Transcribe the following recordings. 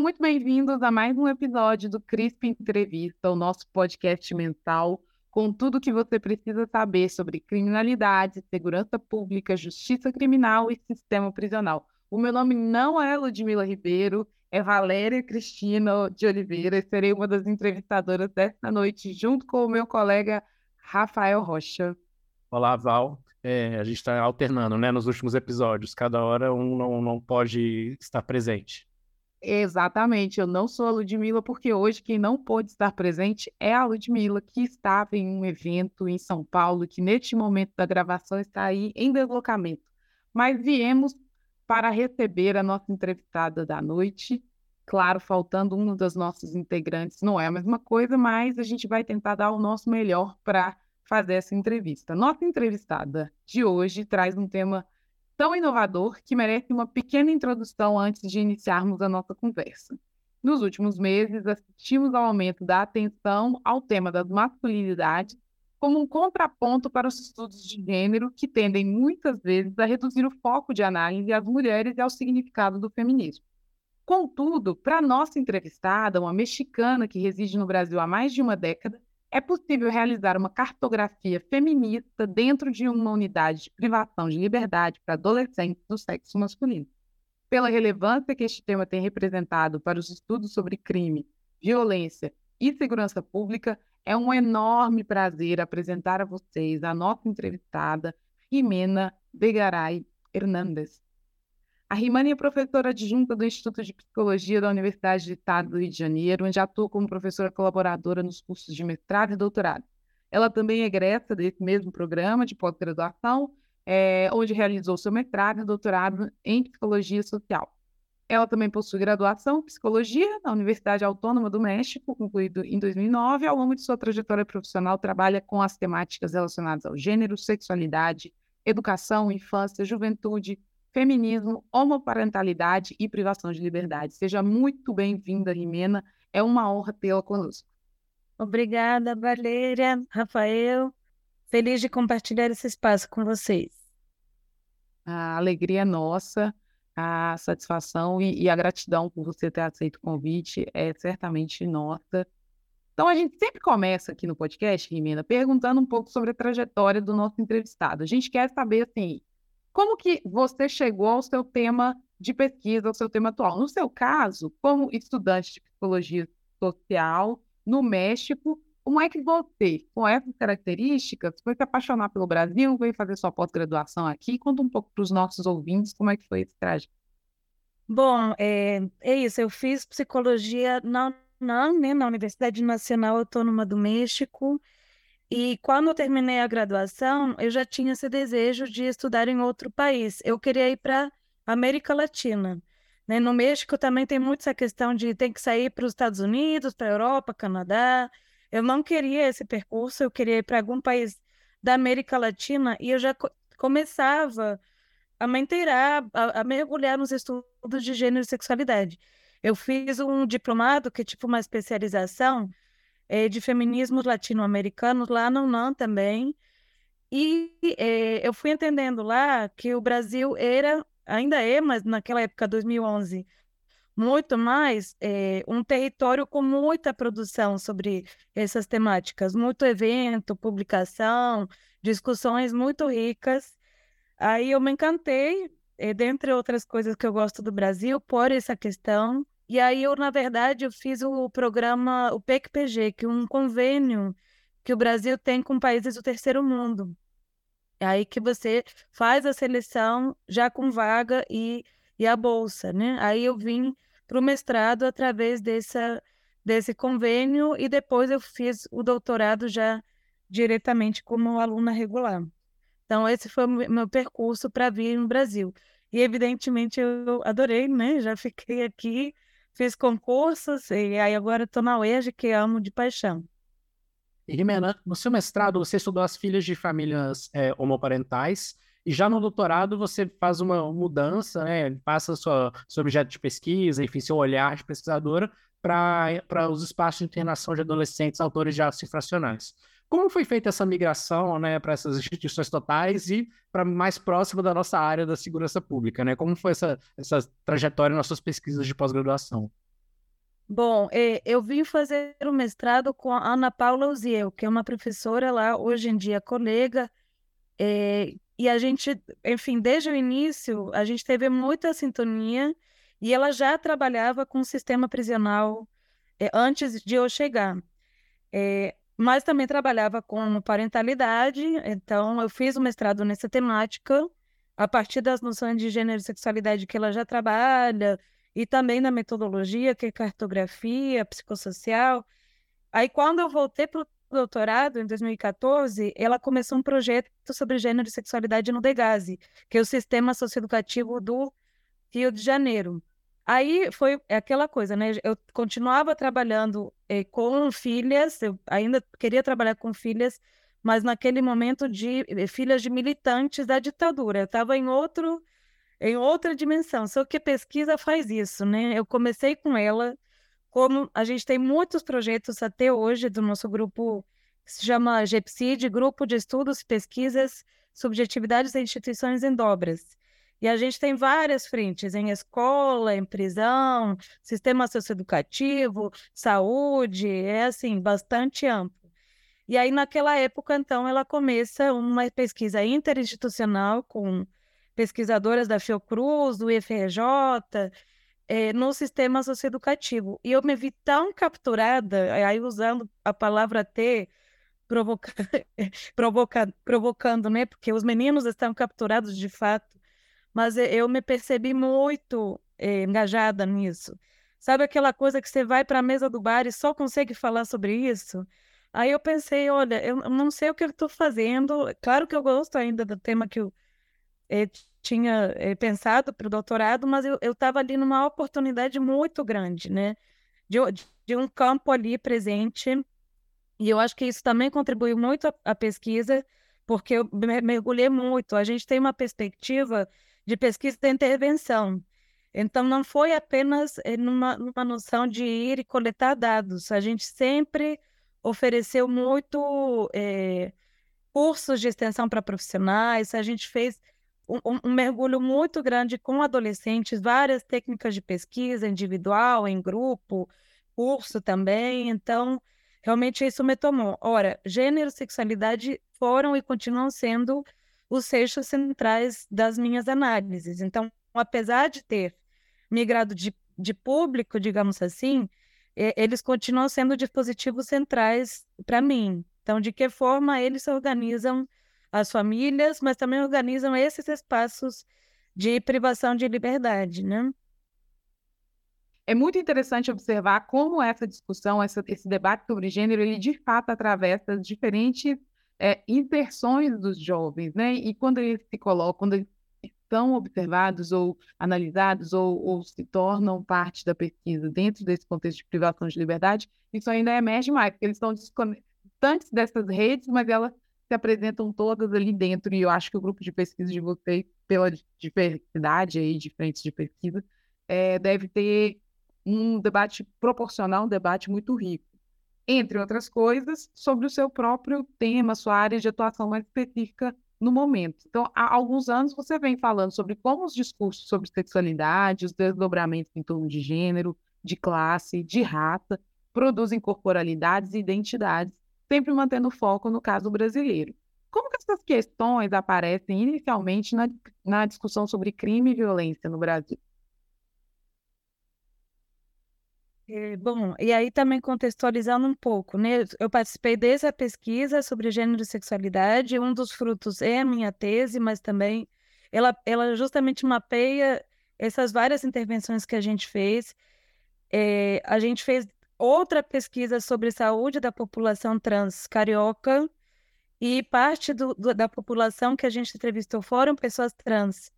Sejam muito bem-vindos a mais um episódio do CRISP Entrevista, o nosso podcast mental com tudo o que você precisa saber sobre criminalidade, segurança pública, justiça criminal e sistema prisional. O meu nome não é Ludmila Ribeiro, é Valéria Cristina de Oliveira e serei uma das entrevistadoras desta noite, junto com o meu colega Rafael Rocha. Olá, Val. É, a gente está alternando, né, nos últimos episódios. Cada hora um não, não pode estar presente. Exatamente, eu não sou a Ludmilla, porque hoje quem não pôde estar presente é a Ludmilla, que estava em um evento em São Paulo, que neste momento da gravação está aí em deslocamento. Mas viemos para receber a nossa entrevistada da noite. Claro, faltando um dos nossos integrantes, não é a mesma coisa, mas a gente vai tentar dar o nosso melhor para fazer essa entrevista. Nossa entrevistada de hoje traz um tema tão inovador que merece uma pequena introdução antes de iniciarmos a nossa conversa. Nos últimos meses, assistimos ao aumento da atenção ao tema das masculinidades como um contraponto para os estudos de gênero que tendem muitas vezes a reduzir o foco de análise às mulheres e ao significado do feminismo. Contudo, para nossa entrevistada, uma mexicana que reside no Brasil há mais de uma década, é possível realizar uma cartografia feminista dentro de uma unidade de privação de liberdade para adolescentes do sexo masculino. Pela relevância que este tema tem representado para os estudos sobre crime, violência e segurança pública, é um enorme prazer apresentar a vocês a nossa entrevistada, Jimena Begaray Hernandes. A Rimani é professora adjunta do Instituto de Psicologia da Universidade do Estado do Rio de Janeiro, onde atua como professora colaboradora nos cursos de mestrado e doutorado. Ela também é egressa desse mesmo programa de pós-graduação, é, onde realizou seu mestrado e doutorado em Psicologia Social. Ela também possui graduação em Psicologia na Universidade Autônoma do México, concluído em 2009. Ao longo de sua trajetória profissional, trabalha com as temáticas relacionadas ao gênero, sexualidade, educação, infância, juventude, feminismo, homoparentalidade e privação de liberdade. Seja muito bem-vinda, Rimena. É uma honra tê-la conosco. Obrigada, Valéria, Rafael. Feliz de compartilhar esse espaço com vocês. A alegria é nossa, a satisfação e, e a gratidão por você ter aceito o convite é certamente nossa. Então, a gente sempre começa aqui no podcast, Rimena, perguntando um pouco sobre a trajetória do nosso entrevistado. A gente quer saber, assim, como que você chegou ao seu tema de pesquisa, ao seu tema atual? No seu caso, como estudante de psicologia social no México, como é que você, com essas características, foi se apaixonar pelo Brasil, veio fazer sua pós-graduação aqui? Conta um pouco para os nossos ouvintes como é que foi esse trajeto. Bom, é, é isso. Eu fiz psicologia na, na, né, na Universidade Nacional Autônoma do México e quando eu terminei a graduação, eu já tinha esse desejo de estudar em outro país. Eu queria ir para América Latina. Né? No México também tem muito essa questão de ter que sair para os Estados Unidos, para a Europa, Canadá. Eu não queria esse percurso, eu queria ir para algum país da América Latina e eu já co começava a me inteirar, a, a mergulhar nos estudos de gênero e sexualidade. Eu fiz um diplomado, que é tipo uma especialização, é, de feminismos latino-americanos lá no UNAM também. E é, eu fui entendendo lá que o Brasil era, ainda é, mas naquela época, 2011, muito mais é, um território com muita produção sobre essas temáticas, muito evento, publicação, discussões muito ricas. Aí eu me encantei, é, dentre outras coisas que eu gosto do Brasil, por essa questão e aí eu, na verdade, eu fiz o programa, o PEC-PG, que é um convênio que o Brasil tem com países do terceiro mundo. É aí que você faz a seleção já com vaga e, e a bolsa, né? Aí eu vim para o mestrado através dessa, desse convênio e depois eu fiz o doutorado já diretamente como aluna regular. Então, esse foi o meu percurso para vir no Brasil. E, evidentemente, eu adorei, né? Já fiquei aqui fiz concursos e aí agora estou na UERJ, que amo de paixão. E Rimena, no seu mestrado você estudou as filhas de famílias é, homoparentais e já no doutorado você faz uma mudança, né, passa sua, seu objeto de pesquisa, enfim, seu olhar de pesquisadora para os espaços de internação de adolescentes autores de atos infracionais. Como foi feita essa migração né, para essas instituições totais e para mais próximo da nossa área da segurança pública? Né? Como foi essa, essa trajetória nas suas pesquisas de pós-graduação? Bom, é, eu vim fazer o mestrado com a Ana Paula Uziel, que é uma professora lá, hoje em dia colega, é, e a gente, enfim, desde o início, a gente teve muita sintonia, e ela já trabalhava com o sistema prisional é, antes de eu chegar. É, mas também trabalhava com parentalidade, então eu fiz o mestrado nessa temática, a partir das noções de gênero e sexualidade que ela já trabalha, e também na metodologia, que é cartografia, psicossocial. Aí, quando eu voltei para o doutorado, em 2014, ela começou um projeto sobre gênero e sexualidade no DEGASE, que é o Sistema Socioeducativo do Rio de Janeiro. Aí foi aquela coisa, né? Eu continuava trabalhando eh, com filhas, eu ainda queria trabalhar com filhas, mas naquele momento de eh, filhas de militantes da ditadura. Eu estava em outro em outra dimensão. Só que a pesquisa faz isso, né? Eu comecei com ela, como a gente tem muitos projetos até hoje do nosso grupo, que se chama GEPSID, Grupo de Estudos, Pesquisas, Subjetividades e Instituições em Dobras. E a gente tem várias frentes, em escola, em prisão, sistema socioeducativo, saúde, é assim, bastante amplo. E aí, naquela época, então, ela começa uma pesquisa interinstitucional com pesquisadoras da Fiocruz, do IFRJ, é, no sistema socioeducativo. E eu me vi tão capturada, aí usando a palavra ter, provoca... provoca... provocando, né? Porque os meninos estão capturados de fato, mas eu me percebi muito é, engajada nisso. Sabe aquela coisa que você vai para a mesa do bar e só consegue falar sobre isso? Aí eu pensei, olha, eu não sei o que eu estou fazendo. Claro que eu gosto ainda do tema que eu é, tinha é, pensado para o doutorado, mas eu estava ali numa oportunidade muito grande, né? De, de, um campo ali presente. E eu acho que isso também contribuiu muito à, pesquisa, porque eu mergulhei muito. A gente tem uma perspectiva de pesquisa de intervenção. Então, não foi apenas eh, numa, numa noção de ir e coletar dados. A gente sempre ofereceu muito é, cursos de extensão para profissionais, a gente fez um, um, mergulho muito grande com adolescentes, várias técnicas de pesquisa individual, em grupo, curso também. Então, realmente isso me tomou. Ora, gênero e sexualidade foram e continuam sendo os eixos centrais das minhas análises. Então, apesar de ter migrado de, de público, digamos assim, eles continuam sendo dispositivos centrais para mim. Então, de que forma eles organizam as famílias, mas também organizam esses espaços de privação de liberdade, né? É muito interessante observar como essa discussão, essa, esse debate sobre gênero, ele de fato atravessa diferentes é, inversões dos jovens, né? E quando eles se colocam, quando eles são observados ou analisados ou, ou, se tornam parte da pesquisa dentro desse contexto de privação de liberdade, isso ainda emerge mais, porque eles estão distantes dessas redes, mas elas se apresentam todas ali dentro, e eu acho que o grupo de pesquisa de vocês, pela diversidade aí de frentes de pesquisa, é, deve ter um debate proporcional, um debate muito rico. Entre outras coisas, sobre o seu próprio tema, sua área de atuação mais específica no momento. Então, há alguns anos você vem falando sobre como os discursos sobre sexualidade, os desdobramentos em torno de gênero, de classe, de raça, produzem corporalidades e identidades sempre mantendo foco no caso brasileiro. Como que essas questões aparecem inicialmente na, na discussão sobre crime e violência no Brasil? É, bom, e aí também contextualizando um pouco, né? Eu participei dessa pesquisa sobre gênero e sexualidade. Um dos frutos é a minha tese, mas também ela, ela justamente mapeia essas várias intervenções que a gente fez. É, a gente fez outra pesquisa sobre saúde da população trans carioca e parte do, do, da população que a gente entrevistou foram pessoas trans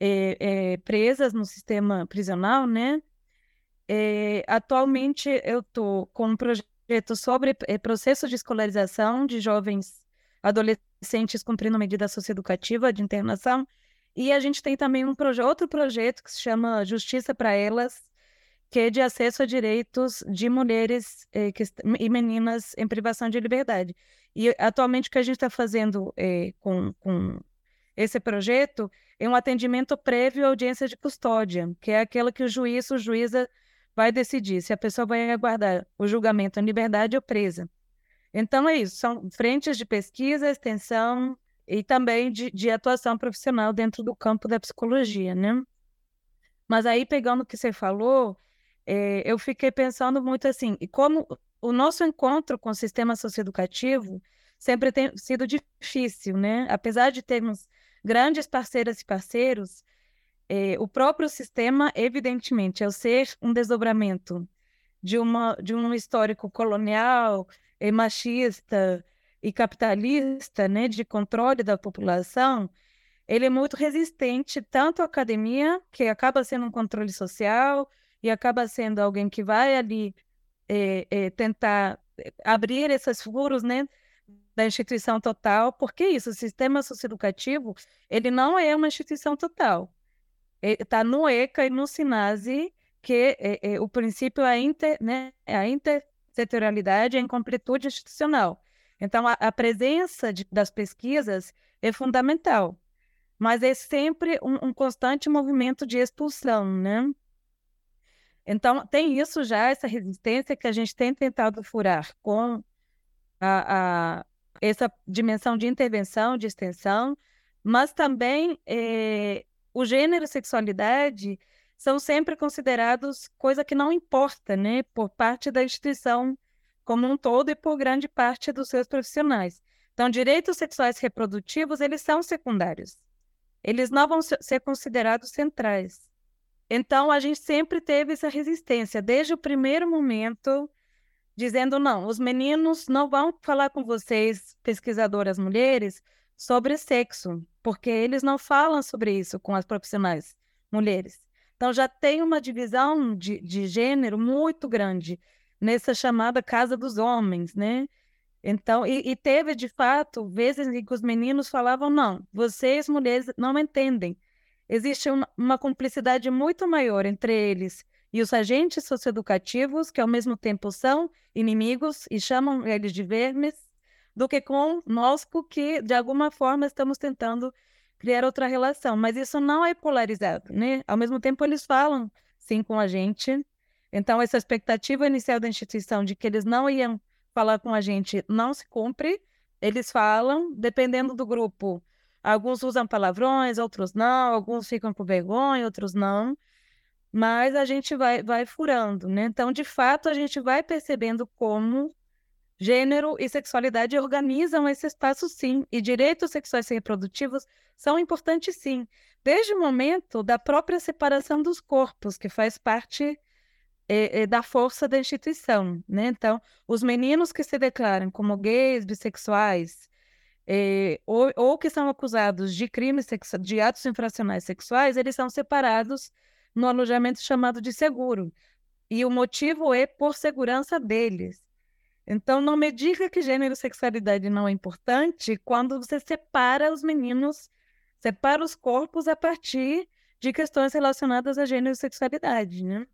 é, é, presas no sistema prisional, né? É, atualmente eu estou com um projeto sobre processo de escolarização de jovens adolescentes cumprindo medida socioeducativa de internação e a gente tem também um proje outro projeto que se chama Justiça para Elas, que é de acesso a direitos de mulheres eh, que, e meninas em privação de liberdade. E atualmente o que a gente está fazendo com, com esse projeto é um atendimento prévio à audiência de custódia, que é aquela que o juiz ou juíza vai decidir se a pessoa vai aguardar o julgamento em liberdade ou presa. Então, é isso, são frentes de pesquisa, extensão e também de, de atuação profissional dentro do campo da psicologia, né? Mas aí, pegando o que você falou, é, eu fiquei pensando muito assim, e como o nosso encontro com o sistema socioeducativo sempre tem sido difícil, né? Apesar de termos grandes parceiras e parceiros, é, o próprio sistema, evidentemente, ao ser um desdobramento de, uma, de um histórico colonial, é, machista e capitalista, né, de controle da população, ele é muito resistente tanto à academia, que acaba sendo um controle social e acaba sendo alguém que vai ali é, é, tentar abrir esses furos, né, da instituição total, porque isso, o sistema socioeducativo, ele não é uma instituição total está no ECA e no SINASE, que é, é, o princípio é a, inter, né, é a intersetorialidade e a incompletude institucional. Então, a, a presença de, das pesquisas é fundamental, mas é sempre um, um, constante movimento de expulsão, né? Então, tem isso já, essa resistência que a gente tem tentado furar com a, a essa dimensão de intervenção, de extensão, mas também é, o gênero e sexualidade são sempre considerados coisa que não importa, né, por parte da instituição como um todo e por grande parte dos seus profissionais. Então, direitos sexuais reprodutivos, eles são secundários. Eles não vão ser considerados centrais. Então, a gente sempre teve essa resistência, desde o primeiro momento, dizendo: não, os meninos não vão falar com vocês, pesquisadoras mulheres, sobre sexo porque eles não falam sobre isso com as profissionais mulheres. Então já tem uma divisão de, de gênero muito grande nessa chamada casa dos homens, né? Então, e, e, teve de fato vezes em que os meninos falavam: não, vocês mulheres não entendem. Existe uma, cumplicidade muito maior entre eles e os agentes socioeducativos, que ao mesmo tempo são inimigos e chamam eles de vermes, do que com nós que, de alguma forma, estamos tentando criar outra relação. Mas isso não é polarizado, né? Ao mesmo tempo, eles falam, sim, com a gente. Então, essa expectativa inicial da instituição de que eles não iam falar com a gente não se cumpre. Eles falam, dependendo do grupo. Alguns usam palavrões, outros não. Alguns ficam com vergonha, outros não. Mas a gente vai, vai furando, né? Então, de fato, a gente vai percebendo como Gênero e sexualidade organizam esse espaço, sim, e direitos sexuais e reprodutivos são importantes, sim, desde o momento da própria separação dos corpos, que faz parte é, é, da força da instituição. Né? Então, os meninos que se declaram como gays, bissexuais, é, ou, ou, que são acusados de crimes, de atos infracionais sexuais, eles são separados no alojamento chamado de seguro. E o motivo é por segurança deles. Então, não me diga que gênero e sexualidade não é importante quando você separa os meninos, separa os corpos a partir de questões relacionadas a gênero e sexualidade, né?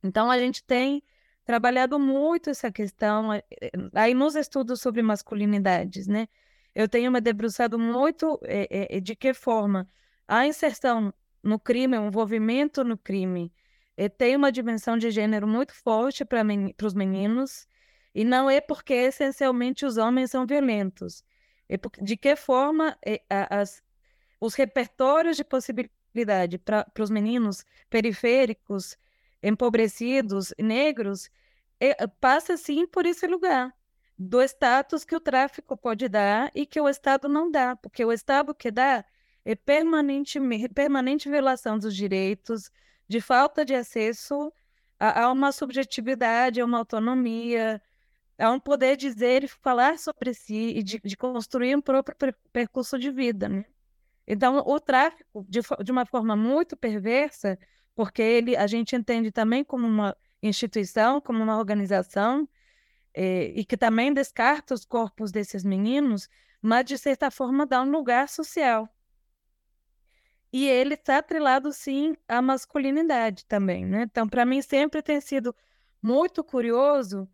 Então, a gente tem trabalhado muito essa questão eh, eh, aí nos estudos sobre masculinidades, né? Eu tenho me debruçado muito é, é, de que forma a inserção no crime, o envolvimento no crime, é, tem uma dimensão de gênero muito forte para men os meninos, e não é porque essencialmente os homens são violentos. É porque, de que forma é, as, os repertórios de possibilidade para os meninos periféricos, empobrecidos, negros, é, passa sim por esse lugar do status que o tráfico pode dar e que o Estado não dá, porque o Estado que dá é permanente, permanente violação dos direitos, de falta de acesso a, a uma subjetividade, a uma autonomia, é um poder dizer e falar sobre si e de, de construir um próprio per percurso de vida, né? Então, o tráfico, de, de, uma forma muito perversa, porque ele a gente entende também como uma instituição, como uma organização, eh, e que também descarta os corpos desses meninos, mas de certa forma dá um lugar social. E ele está atrelado, sim, à masculinidade também, né? Então, para mim, sempre tem sido muito curioso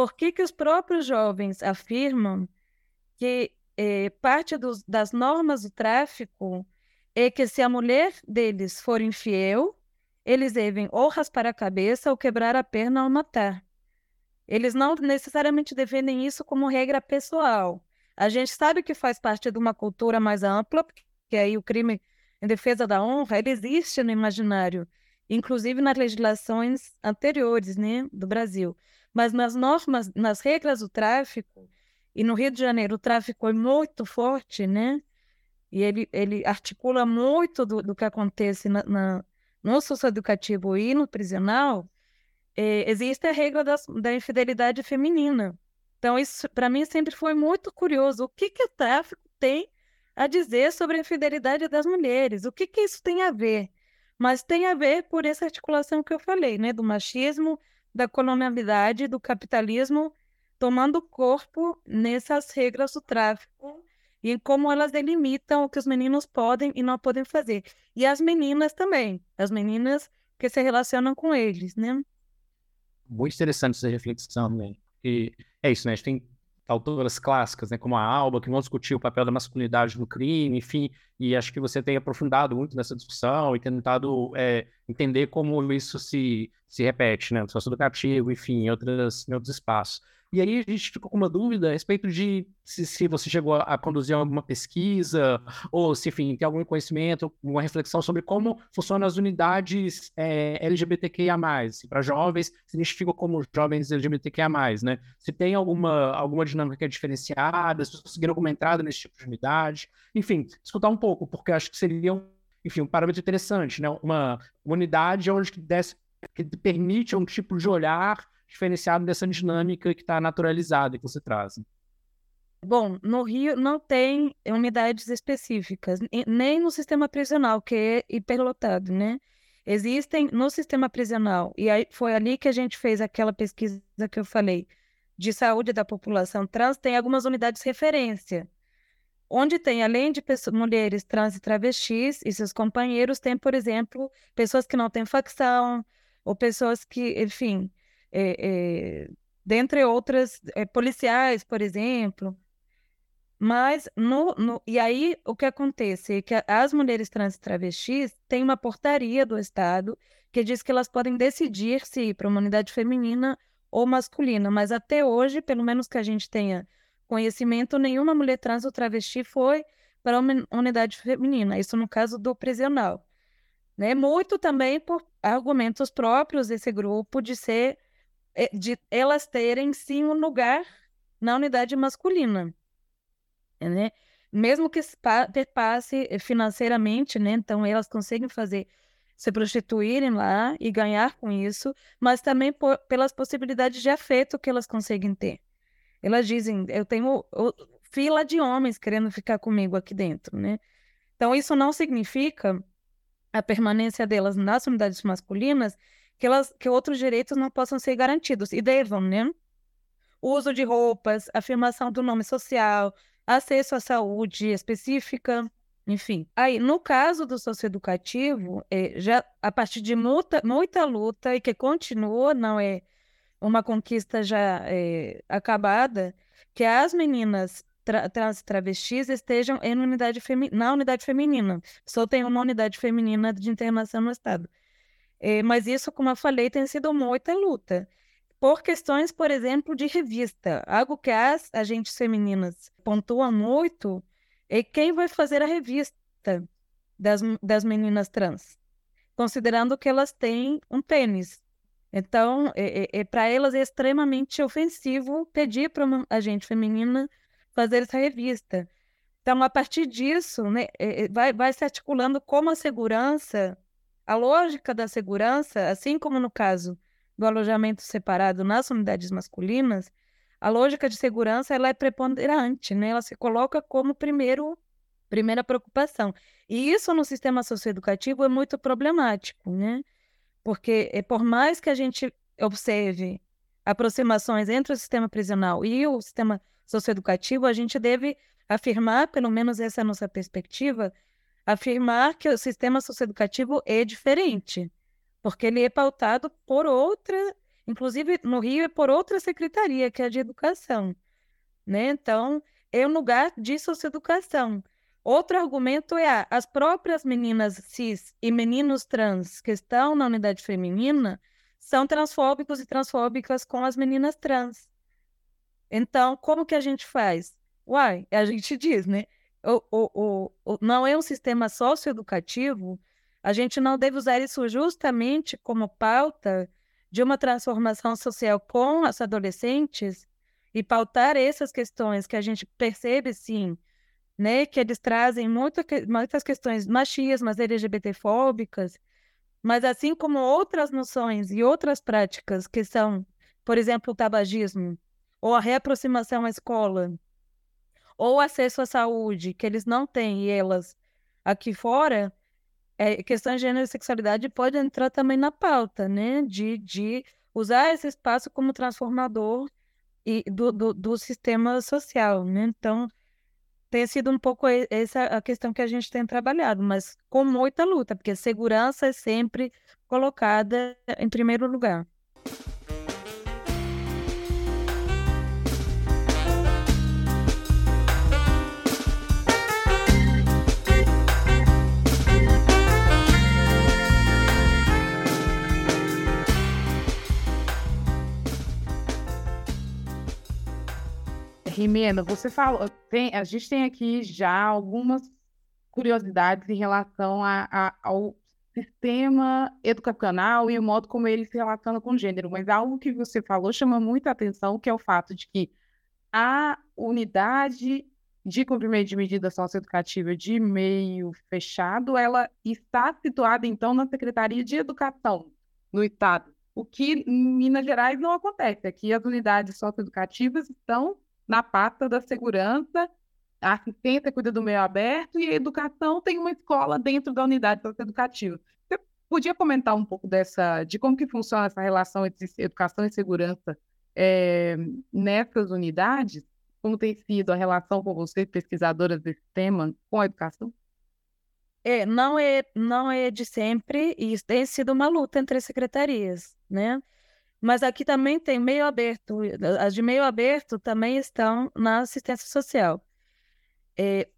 por que, que os próprios jovens afirmam que eh, parte dos, das normas do tráfico é que se a mulher deles for infiel, eles devem ou raspar a cabeça ou quebrar a perna ou matar. Eles não necessariamente defendem isso como regra pessoal. A gente sabe que faz parte de uma cultura mais ampla, que aí o crime em defesa da honra, ele existe no imaginário, inclusive nas legislações anteriores, né, do Brasil. Mas nas normas, nas regras do tráfico, e no Rio de Janeiro o tráfico é muito forte, né? E ele, ele articula muito do, do que acontece na, na, no socioeducativo e no prisional. É, existe a regra das, da infidelidade feminina. Então, isso para mim sempre foi muito curioso. O que, que o tráfico tem a dizer sobre a infidelidade das mulheres? O que, que isso tem a ver? Mas tem a ver por essa articulação que eu falei, né? Do machismo, da colonialidade, do capitalismo tomando corpo nessas regras do tráfico e como elas delimitam o que os meninos podem e não podem fazer. E as meninas também, as meninas que se relacionam com eles, né? Muito interessante essa reflexão, né? E é isso, né? A gente tem autoras clássicas, né, como a Alba, que vão discutir o papel da masculinidade no crime, enfim, e acho que você tem aprofundado muito nessa discussão e tentado é, entender como isso se, se repete, né, no socioeducativo, enfim, em, outras, em outros espaços. E aí a gente ficou com uma dúvida a respeito de se, se você chegou a, conduzir alguma pesquisa, ou se, enfim, tem algum conhecimento, uma reflexão sobre como funcionam as unidades é, LGBTQIA+. Para jovens, se identificam como jovens LGBTQIA+, né? Se tem alguma, alguma dinâmica diferenciada, se conseguiram alguma entrada nesse tipo de unidade. Enfim, escutar um pouco, porque acho que seria, um, enfim, um parâmetro interessante, né? Uma, uma unidade onde que, desse, que permite um tipo de olhar diferenciado dessa dinâmica que está naturalizada que você traz. Bom, no Rio não tem unidades específicas, nem no sistema prisional, que é hiperlotado, né? Existem no sistema prisional, e aí foi ali que a gente fez aquela pesquisa que eu falei, de saúde da população trans, tem algumas unidades referência, onde tem, além de pessoas, mulheres trans e travestis e seus companheiros, tem, por exemplo, pessoas que não têm facção, ou pessoas que, enfim, é, é, dentre outras, é, policiais, por exemplo. Mas, no, no, e aí o que acontece é que as mulheres trans e travestis têm uma portaria do Estado que diz que elas podem decidir se ir para uma unidade feminina ou masculina, mas até hoje, pelo menos que a gente tenha conhecimento, nenhuma mulher trans ou travesti foi para uma unidade feminina, isso no caso do prisional. Né? Muito também por argumentos próprios desse grupo de ser de elas terem sim um lugar na unidade masculina, né? Mesmo que passe financeiramente, né? Então elas conseguem fazer se prostituírem lá e ganhar com isso, mas também por, pelas possibilidades de afeto que elas conseguem ter. Elas dizem, eu tenho fila de homens querendo ficar comigo aqui dentro, né? Então isso não significa a permanência delas nas unidades masculinas que, elas, que outros direitos não possam ser garantidos e devam, né? Uso de roupas, afirmação do nome social, acesso à saúde específica, enfim. Aí, no caso do socioeducativo, é, já a partir de muita, muita luta e que continua, não é uma conquista já é, acabada, que as meninas tra trans travestis estejam em unidade na unidade feminina. Só tem uma unidade feminina de internação no Estado. É, mas isso, como eu falei, tem sido muita luta. Por questões, por exemplo, de revista. Algo que as agentes femininas pontuam muito é quem vai fazer a revista das, das meninas trans, considerando que elas têm um pênis. Então, é, é, é para elas é extremamente ofensivo pedir para uma agente feminina fazer essa revista. Então, a partir disso, né, é, é, vai, vai se articulando como a segurança a lógica da segurança, assim como no caso do alojamento separado nas unidades masculinas, a lógica de segurança ela é preponderante, né? Ela se coloca como primeiro primeira preocupação. E isso no sistema socioeducativo é muito problemático, né? Porque é, por mais que a gente observe aproximações entre o sistema prisional e o sistema socioeducativo, a gente deve afirmar, pelo menos essa é a nossa perspectiva, afirmar que o sistema socioeducativo é diferente, porque ele é pautado por outra, inclusive no Rio é por outra secretaria, que é a de educação, né? Então, é um lugar de socioeducação. Outro argumento é as próprias meninas cis e meninos trans que estão na unidade feminina são transfóbicos e transfóbicas com as meninas trans. Então, como que a gente faz? Uai, a gente diz, né? O, o, o, não é um sistema socioeducativo, a gente não deve usar isso justamente como pauta de uma transformação social com as adolescentes e pautar essas questões que a gente percebe, sim, né, que eles trazem muito, muitas questões machistas, LGBTfóbicas, mas assim como outras noções e outras práticas que são, por exemplo, o tabagismo, ou a reaproximação à escola, ou acesso à saúde, que eles não têm e elas aqui fora, é, questões de gênero e sexualidade pode entrar também na pauta, né? De, de usar esse espaço como transformador e do, do, do sistema social, né? Então, tem sido um pouco essa a questão que a gente tem trabalhado, mas com muita luta, porque segurança é sempre colocada em primeiro lugar. Rimena, você falou, tem, a gente tem aqui já algumas curiosidades em relação a, a, ao sistema educacional e o modo como ele se relaciona com o gênero, mas algo que você falou chama muita atenção, que é o fato de que a unidade de cumprimento de medida socioeducativa de meio fechado, ela está situada, então, na Secretaria de Educação no Estado, o que em Minas Gerais não acontece. Aqui as unidades socioeducativas estão na pasta da segurança, a assistência cuida do meio aberto e a educação tem uma escola dentro da unidade socioeducativa. Você podia comentar um pouco dessa, de como que funciona essa relação entre educação e segurança é, nessas unidades? Como tem sido a relação com vocês, pesquisadoras desse tema, com a educação? É, não é, não é de sempre e tem sido uma luta entre as secretarias, né? Mas aqui também tem meio aberto, as de meio aberto também estão na assistência social. É,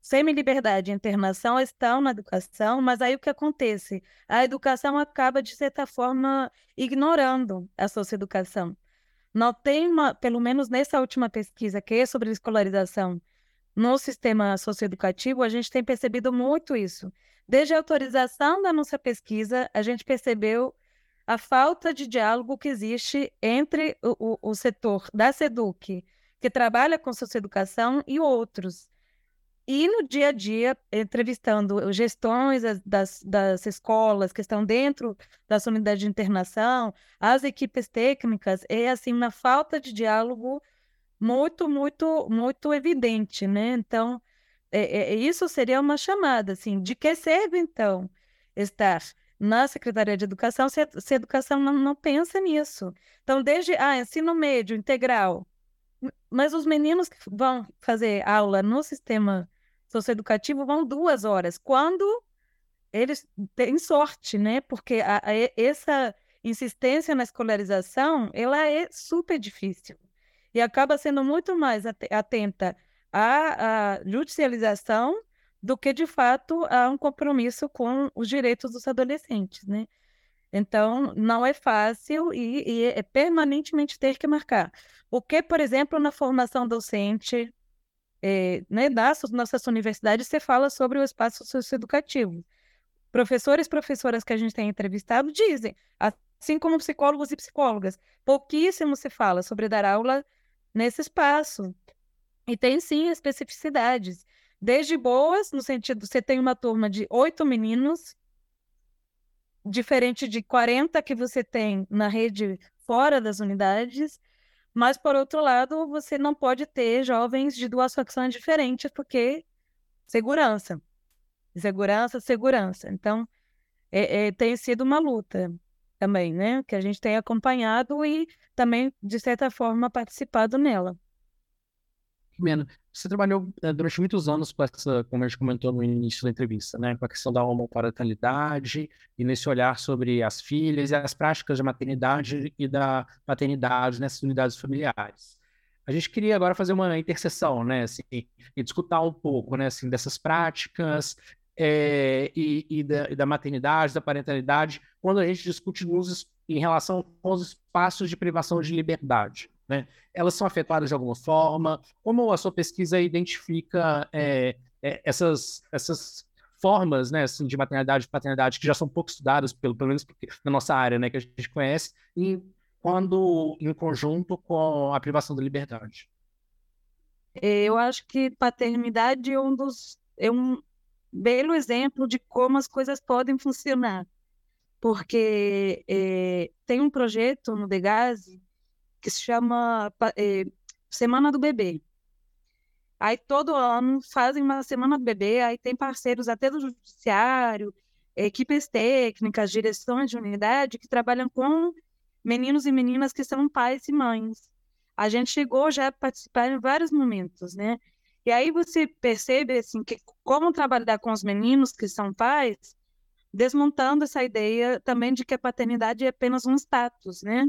Semi-liberdade e internação estão na educação, mas aí o que acontece? A educação acaba, de certa forma, ignorando a socioeducação. Não tem uma, pelo menos nessa última pesquisa, que é sobre escolarização no sistema socioeducativo, a gente tem percebido muito isso. Desde a autorização da nossa pesquisa, a gente percebeu a falta de diálogo que existe entre o, o, o setor da SEDUC, que trabalha com socioeducação, e outros. E no dia a dia, entrevistando gestões das, das escolas que estão dentro da sua unidade de internação, as equipes técnicas, é assim uma falta de diálogo muito, muito, muito evidente, né? Então, é, é, isso seria uma chamada, assim, de que serve, então, estar na Secretaria de Educação se, se educação não, não pensa nisso. Então, desde ah, ensino médio, integral, mas os meninos que vão fazer aula no sistema socioeducativo vão duas horas, quando eles têm sorte, né? Porque a, a, essa insistência na escolarização, ela é super difícil e acaba sendo muito mais atenta à, à judicialização do que de fato há um compromisso com os direitos dos adolescentes, né? Então, não é fácil e, e é permanentemente ter que marcar. O que, por exemplo, na formação docente, é, né, das nossas universidades, você fala sobre o espaço socioeducativo. Professores e professoras que a gente tem entrevistado dizem, assim como psicólogos e psicólogas, pouquíssimo se fala sobre dar aula nesse espaço. E tem sim especificidades desde boas, no sentido, você tem uma turma de oito meninos, diferente de 40 que você tem na rede fora das unidades, mas, por outro lado, você não pode ter jovens de duas facções diferentes, porque segurança. Segurança, segurança. Então, é, é, tem sido uma luta também, né? Que a gente tem acompanhado e também, de certa forma, participado nela. Você trabalhou é, durante muitos anos com essa, como a gente comentou no início da entrevista, né, com a questão da homoparentalidade e nesse olhar sobre as filhas e as práticas de maternidade e da paternidade nessas unidades familiares. a gente queria agora fazer uma interseção, né, assim, e discutir um pouco, né, assim, dessas práticas é, e, e, da, e, da, maternidade, da parentalidade, quando a gente discute nos, em relação aos espaços de privação de liberdade, né? Elas são afetadas de alguma forma? Como a sua pesquisa identifica é, é, essas, essas formas, né, assim, de maternidade e paternidade que já são pouco estudadas, pelo, pelo menos na nossa área, né, que a gente conhece, e quando em conjunto com a privação da liberdade? Eu acho que paternidade é um dos é um belo exemplo de como as coisas podem funcionar, porque é, tem um projeto no Degase que se chama é, Semana do Bebê. Aí todo ano fazem uma semana do bebê, aí tem parceiros até do judiciário, equipes técnicas, direções de unidade que trabalham com meninos e meninas que são pais e mães. A gente chegou já a participar em vários momentos, né? E aí você percebe assim que como trabalhar com os meninos que são pais, desmontando essa ideia também de que a paternidade é apenas um status, né?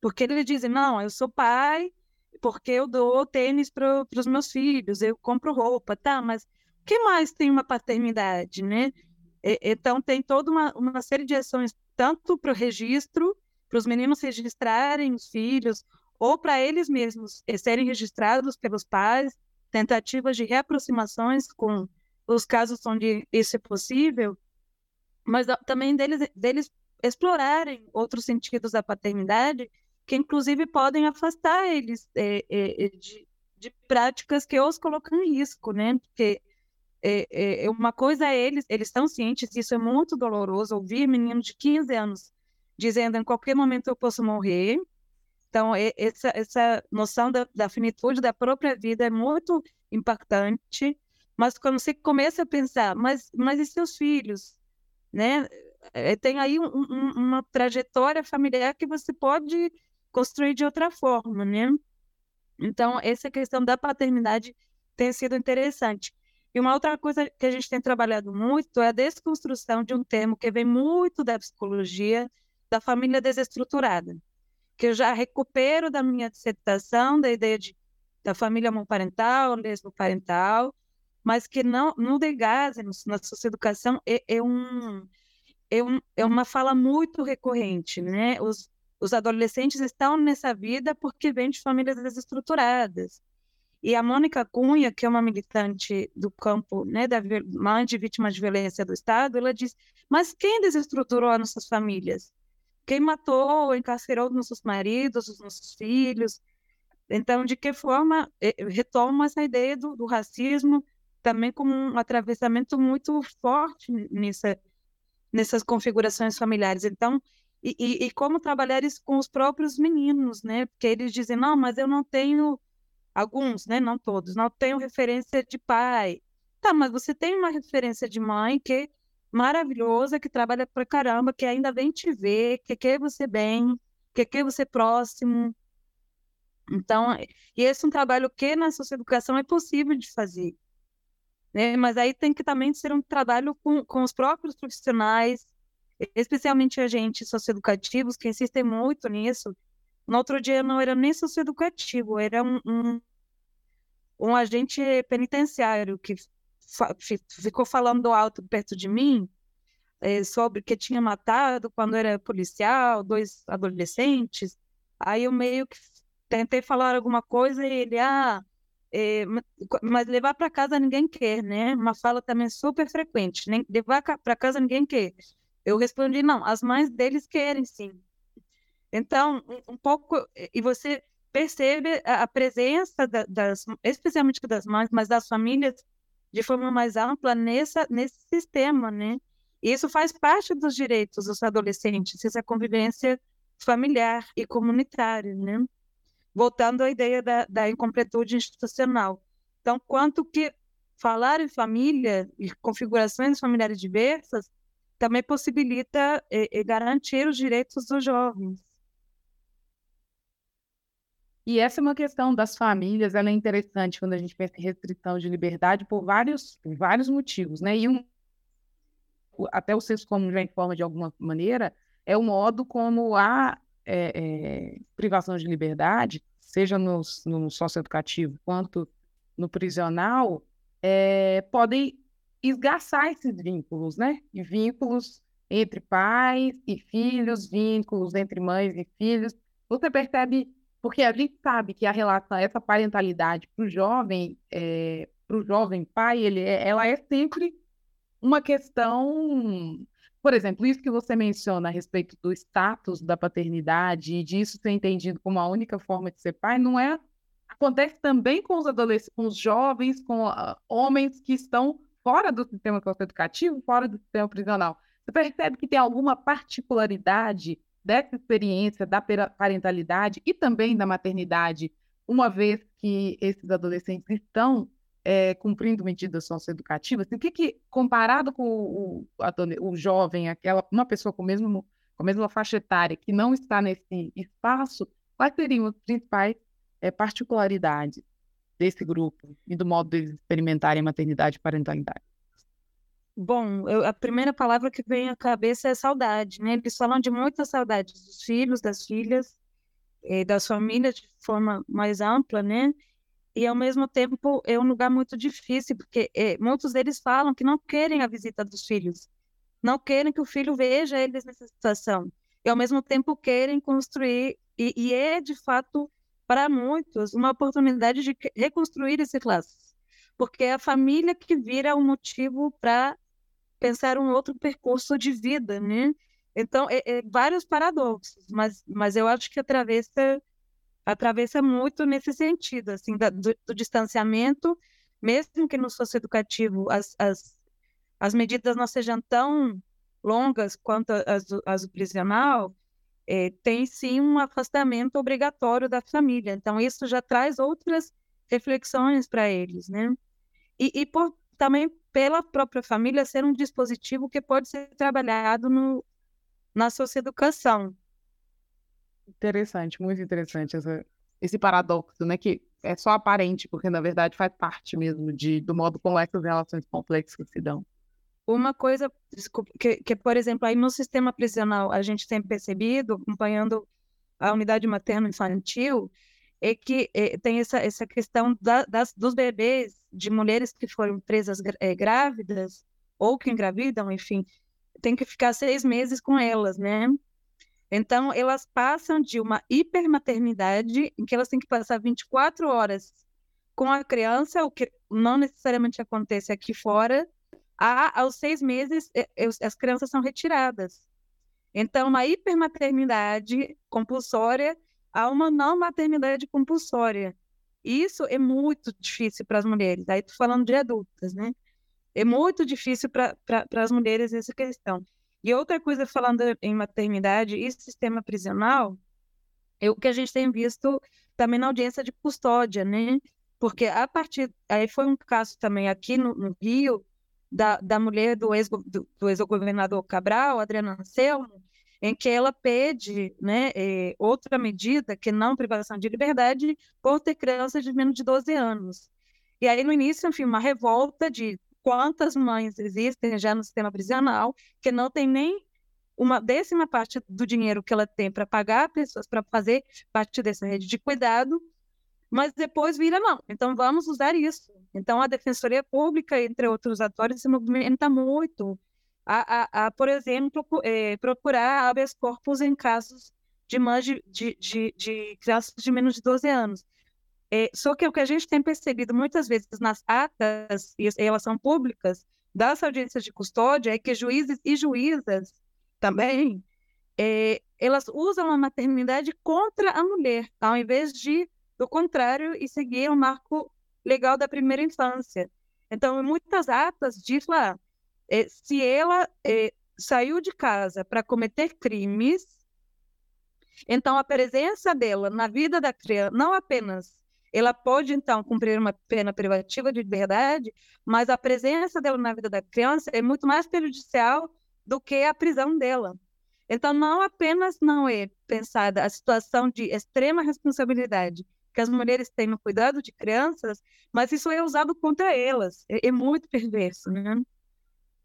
Porque eles dizem, não, eu sou pai, porque eu dou tênis para os meus filhos, eu compro roupa, tá? Mas que mais tem uma paternidade, né? E, então, tem toda uma, uma série de ações, tanto para o registro, para os meninos registrarem os filhos, ou para eles mesmos eh, serem registrados pelos pais, tentativas de reaproximações com os casos onde isso é possível, mas também deles, deles explorarem outros sentidos da paternidade que inclusive podem afastar eles é, é, de, de, práticas que os colocam em risco, né? Porque é, é uma coisa é eles, eles estão cientes, isso é muito doloroso, ouvir meninos de 15 anos dizendo em qualquer momento eu posso morrer. Então, essa, essa noção da, da finitude da própria vida é muito impactante, mas quando você começa a pensar, mas, mas e seus filhos? Né? É, tem aí um, um, uma trajetória familiar que você pode construir de outra forma, né? Então, essa questão da paternidade tem sido interessante. E uma outra coisa que a gente tem trabalhado muito é a desconstrução de um termo que vem muito da psicologia da família desestruturada, que eu já recupero da minha dissertação da ideia de, da família monoparental, lesboparental, mas que não no Degaze, na socioeducação, é, é, um, é, um, é uma fala muito recorrente, né? Os, os adolescentes estão nessa vida porque vêm de famílias desestruturadas. E a Mônica Cunha, que é uma militante do campo né, da mãe de vítimas de violência do Estado, ela diz: Mas quem desestruturou as nossas famílias? Quem matou, encarcerou os nossos maridos, os nossos filhos? Então, de que forma eh, retoma essa ideia do, do racismo também como um atravessamento muito forte nessa, nessas configurações familiares? Então, e, e, e, como trabalhar isso com os próprios meninos, né? Porque eles dizem, não, mas eu não tenho, alguns, né? Não todos, não tenho referência de pai. Tá, mas você tem uma referência de mãe que é maravilhosa, que trabalha pra caramba, que ainda vem te ver, que quer você bem, que quer você próximo. Então, e esse é um trabalho que na socioeducação é possível de fazer. Né? Mas aí tem que também ser um trabalho com, com os próprios profissionais, especialmente agentes socioeducativos, que insistem muito nisso. No outro dia não era nem socioeducativo, era um, um, um agente penitenciário que ficou falando alto perto de mim é, sobre que tinha matado quando era policial, dois adolescentes. Aí eu meio que tentei falar alguma coisa e ele, ah, é, mas levar para casa ninguém quer, né? Uma fala também super frequente, nem levar para casa ninguém quer. Eu respondi, não, as mães deles querem sim. Então, um, pouco, e você percebe a, a presença da, das, especialmente das mães, mas das famílias de forma mais ampla nessa, nesse sistema, né? E isso faz parte dos direitos dos adolescentes, essa convivência familiar e comunitária, né? Voltando à ideia da, da incompletude institucional. Então, quanto que falar em família e configurações familiares diversas também possibilita e, e garantir os direitos dos jovens. E essa é uma questão das famílias, ela é interessante quando a gente pensa em restrição de liberdade por vários, por vários motivos, né? E um, até o senso comum já informa de alguma maneira, é o modo como a é, é, privação de liberdade seja no, no socioeducativo quanto no prisional, é, podem esgaçar esses vínculos, né? E vínculos entre pais e filhos, vínculos entre mães e filhos. Você percebe, porque a gente sabe que a relação, essa parentalidade para o jovem, é, para o jovem pai, ele, é, ela é sempre uma questão por exemplo, isso que você menciona a respeito do status da paternidade e disso ser entendido como a única forma de ser pai, não é. Acontece também com os adolescentes, com os jovens, com uh, homens que estão fora do sistema educativo, fora do sistema prisional. Você percebe que tem alguma particularidade dessa experiência da parentalidade e também da maternidade, uma vez que esses adolescentes estão é, cumprindo medidas socioeducativas, o que, que comparado com o, o, o, jovem, aquela uma pessoa com, mesmo, com a mesma faixa etária que não está nesse espaço, quais seriam as principais é, particularidades desse grupo e do modo deles experimentarem maternidade e parentalidade? Bom, eu, a primeira palavra que vem à cabeça é saudade, né? Eles falam de muita saudade dos filhos, das filhas, das famílias de forma mais ampla, né? e ao mesmo tempo é um lugar muito difícil, porque é, muitos deles falam que não querem a visita dos filhos, não querem que o filho veja eles nessa situação, e ao mesmo tempo querem construir, e, e é de fato, para muitos, uma oportunidade de reconstruir esse laço, porque é a família que vira um motivo para pensar um outro percurso de vida, né? Então, é, é vários paradoxos, mas, mas eu acho que atravessa atravessa muito nesse sentido, assim, da, do, do, distanciamento, mesmo que no socioeducativo as, as, as medidas não sejam tão longas quanto as, as do prisional, é, tem sim um afastamento obrigatório da família. Então, isso já traz outras reflexões para eles, né? E, e por, também pela própria família ser um dispositivo que pode ser trabalhado no, na socioeducação. Interessante, muito interessante essa, esse paradoxo, né? Que é só aparente, porque na verdade faz parte mesmo de, do modo como essas relações complexas se dão. Uma coisa, desculpa, que, que, por exemplo, aí no sistema prisional a gente tem percebido, acompanhando a unidade materno-infantil, é que é, tem essa, essa questão da, das, dos bebês, de mulheres que foram presas é, grávidas, ou que engravidam, enfim, tem que ficar seis meses com elas, né? Então, elas passam de uma hipermaternidade, em que elas têm que passar 24 horas com a criança, o que não necessariamente acontece aqui fora, a, aos seis meses, as crianças são retiradas. Então, uma hipermaternidade compulsória a uma não maternidade compulsória. Isso é muito difícil para as mulheres. Aí estou falando de adultas, né? É muito difícil para as mulheres essa questão. E outra coisa, falando em maternidade e sistema prisional, é o que a gente tem visto também na audiência de custódia, né? Porque a partir. Aí foi um caso também aqui no, no Rio, da, da mulher do ex-governador ex Cabral, Adriana Anselmo, em que ela pede né, é, outra medida, que não privação de liberdade, por ter crianças de menos de 12 anos. E aí, no início, enfim, uma revolta de quantas mães existem já no sistema prisional que não tem nem uma décima parte do dinheiro que ela tem para pagar pessoas para fazer parte dessa rede de cuidado, mas depois vira não. Então vamos usar isso. Então a Defensoria Pública, entre outros atores, se movimenta muito a, a, a por exemplo, é, procurar habeas corpus em casos de mães de, de, de, de crianças de menos de 12 anos. É, só que o que a gente tem percebido muitas vezes nas atas, e elas são públicas, das audiências de custódia, é que juízes e juízas também, é, elas usam a maternidade contra a mulher, ao invés de, do contrário, e seguir o marco legal da primeira infância. Então, muitas atas diz lá, é, se ela é, saiu de casa para cometer crimes, então a presença dela na vida da criança, não apenas ela pode, então, cumprir uma pena privativa de liberdade, mas a presença dela na vida da criança é muito mais prejudicial do que a prisão dela. Então, não apenas não é pensada a situação de extrema responsabilidade que as mulheres têm no cuidado de crianças, mas isso é usado contra elas. É, é muito perverso, né?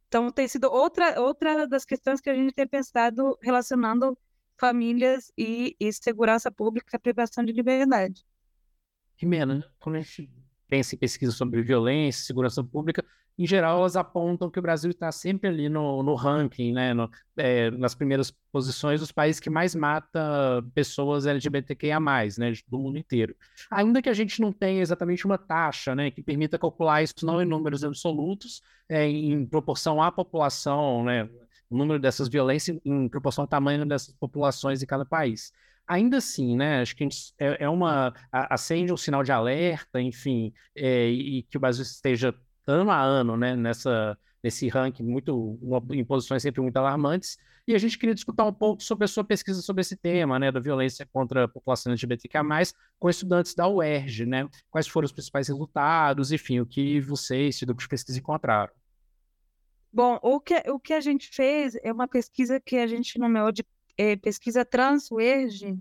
Então, tem sido outra, outra das questões que a gente tem pensado relacionando famílias e, e segurança pública, privação de liberdade. Rimena, quando a gente pensa em pesquisa sobre violência, segurança pública, em geral, elas apontam que o Brasil está sempre ali no, no ranking, né, no, é, nas primeiras posições dos países que mais mata pessoas LGBTQIA+, né, do mundo inteiro. Ainda que a gente não tenha exatamente uma taxa, né, que permita calcular isso não em números absolutos, é, em proporção à população, né, o número dessas violências em proporção ao tamanho dessas populações em cada país ainda assim, né? Acho que a gente, é, é uma acende um sinal de alerta, enfim, é, e que o Brasil esteja ano a ano, né, nessa, nesse ranking muito em posições sempre muito alarmantes. E a gente queria discutir um pouco sobre a sua pesquisa sobre esse tema, né, da violência contra a população LGBTQ+, com estudantes da UERJ, né? Quais foram os principais resultados, enfim, o que vocês, do de pesquisa, encontraram? Bom, o que, o que a gente fez é uma pesquisa que a gente nomeou de é, pesquisa trans-UERJ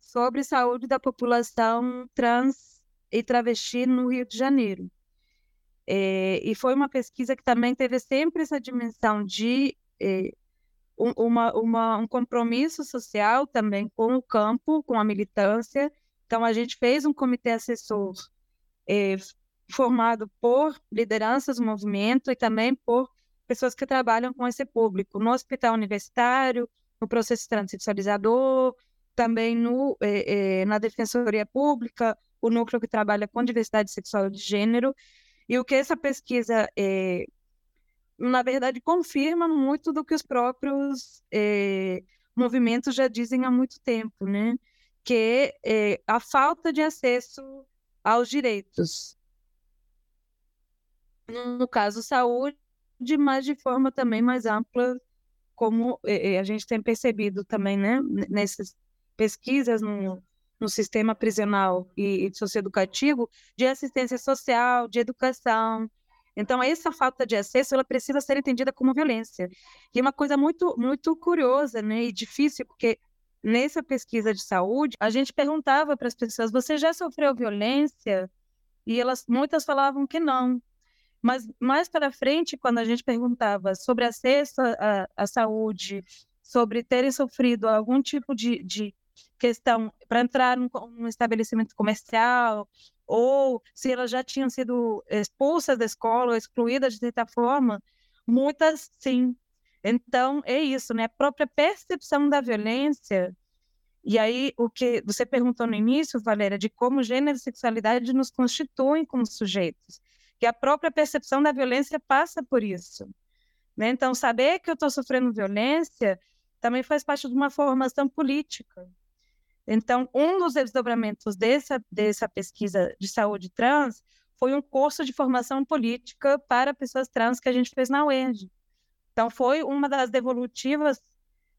sobre saúde da população trans e travesti no Rio de Janeiro. É, e foi uma pesquisa que também teve sempre essa dimensão de é, um, uma, uma, um compromisso social também com o campo, com a militância. Então, a gente fez um comitê assessor é, formado por lideranças do movimento e também por pessoas que trabalham com esse público, no hospital universitário, no processo transexualizador, também no, na Defensoria Pública, o núcleo que trabalha com diversidade sexual e de gênero, e o que essa pesquisa, é, na verdade, confirma muito do que os próprios é, movimentos já dizem há muito tempo, né? Que é a falta de acesso aos direitos. No caso, saúde, mas de forma também mais ampla, como a gente tem percebido também, né? Nessas pesquisas no, no sistema prisional e, e socioeducativo de assistência social, de educação. Então, essa falta de acesso, ela precisa ser entendida como violência. E uma coisa muito, muito curiosa né, e difícil, porque nessa pesquisa de saúde, a gente perguntava para as pessoas, você já sofreu violência? E elas, muitas falavam que não. Mas mais para frente, quando a gente perguntava sobre acesso à, saúde, sobre terem sofrido algum tipo de, de questão para entrar num, num, estabelecimento comercial ou se elas já tinham sido expulsas da escola ou excluídas de certa forma, muitas sim. Então, é isso, né? A própria percepção da violência. E aí, o que você perguntou no início, Valéria, de como gênero e sexualidade nos constituem como sujeitos. Que a própria percepção da violência passa por isso. Né? Então, saber que eu estou sofrendo violência também faz parte de uma formação política. Então, um dos desdobramentos dessa, dessa pesquisa de saúde trans foi um curso de formação política para pessoas trans que a gente fez na UERJ. Então, foi uma das devolutivas,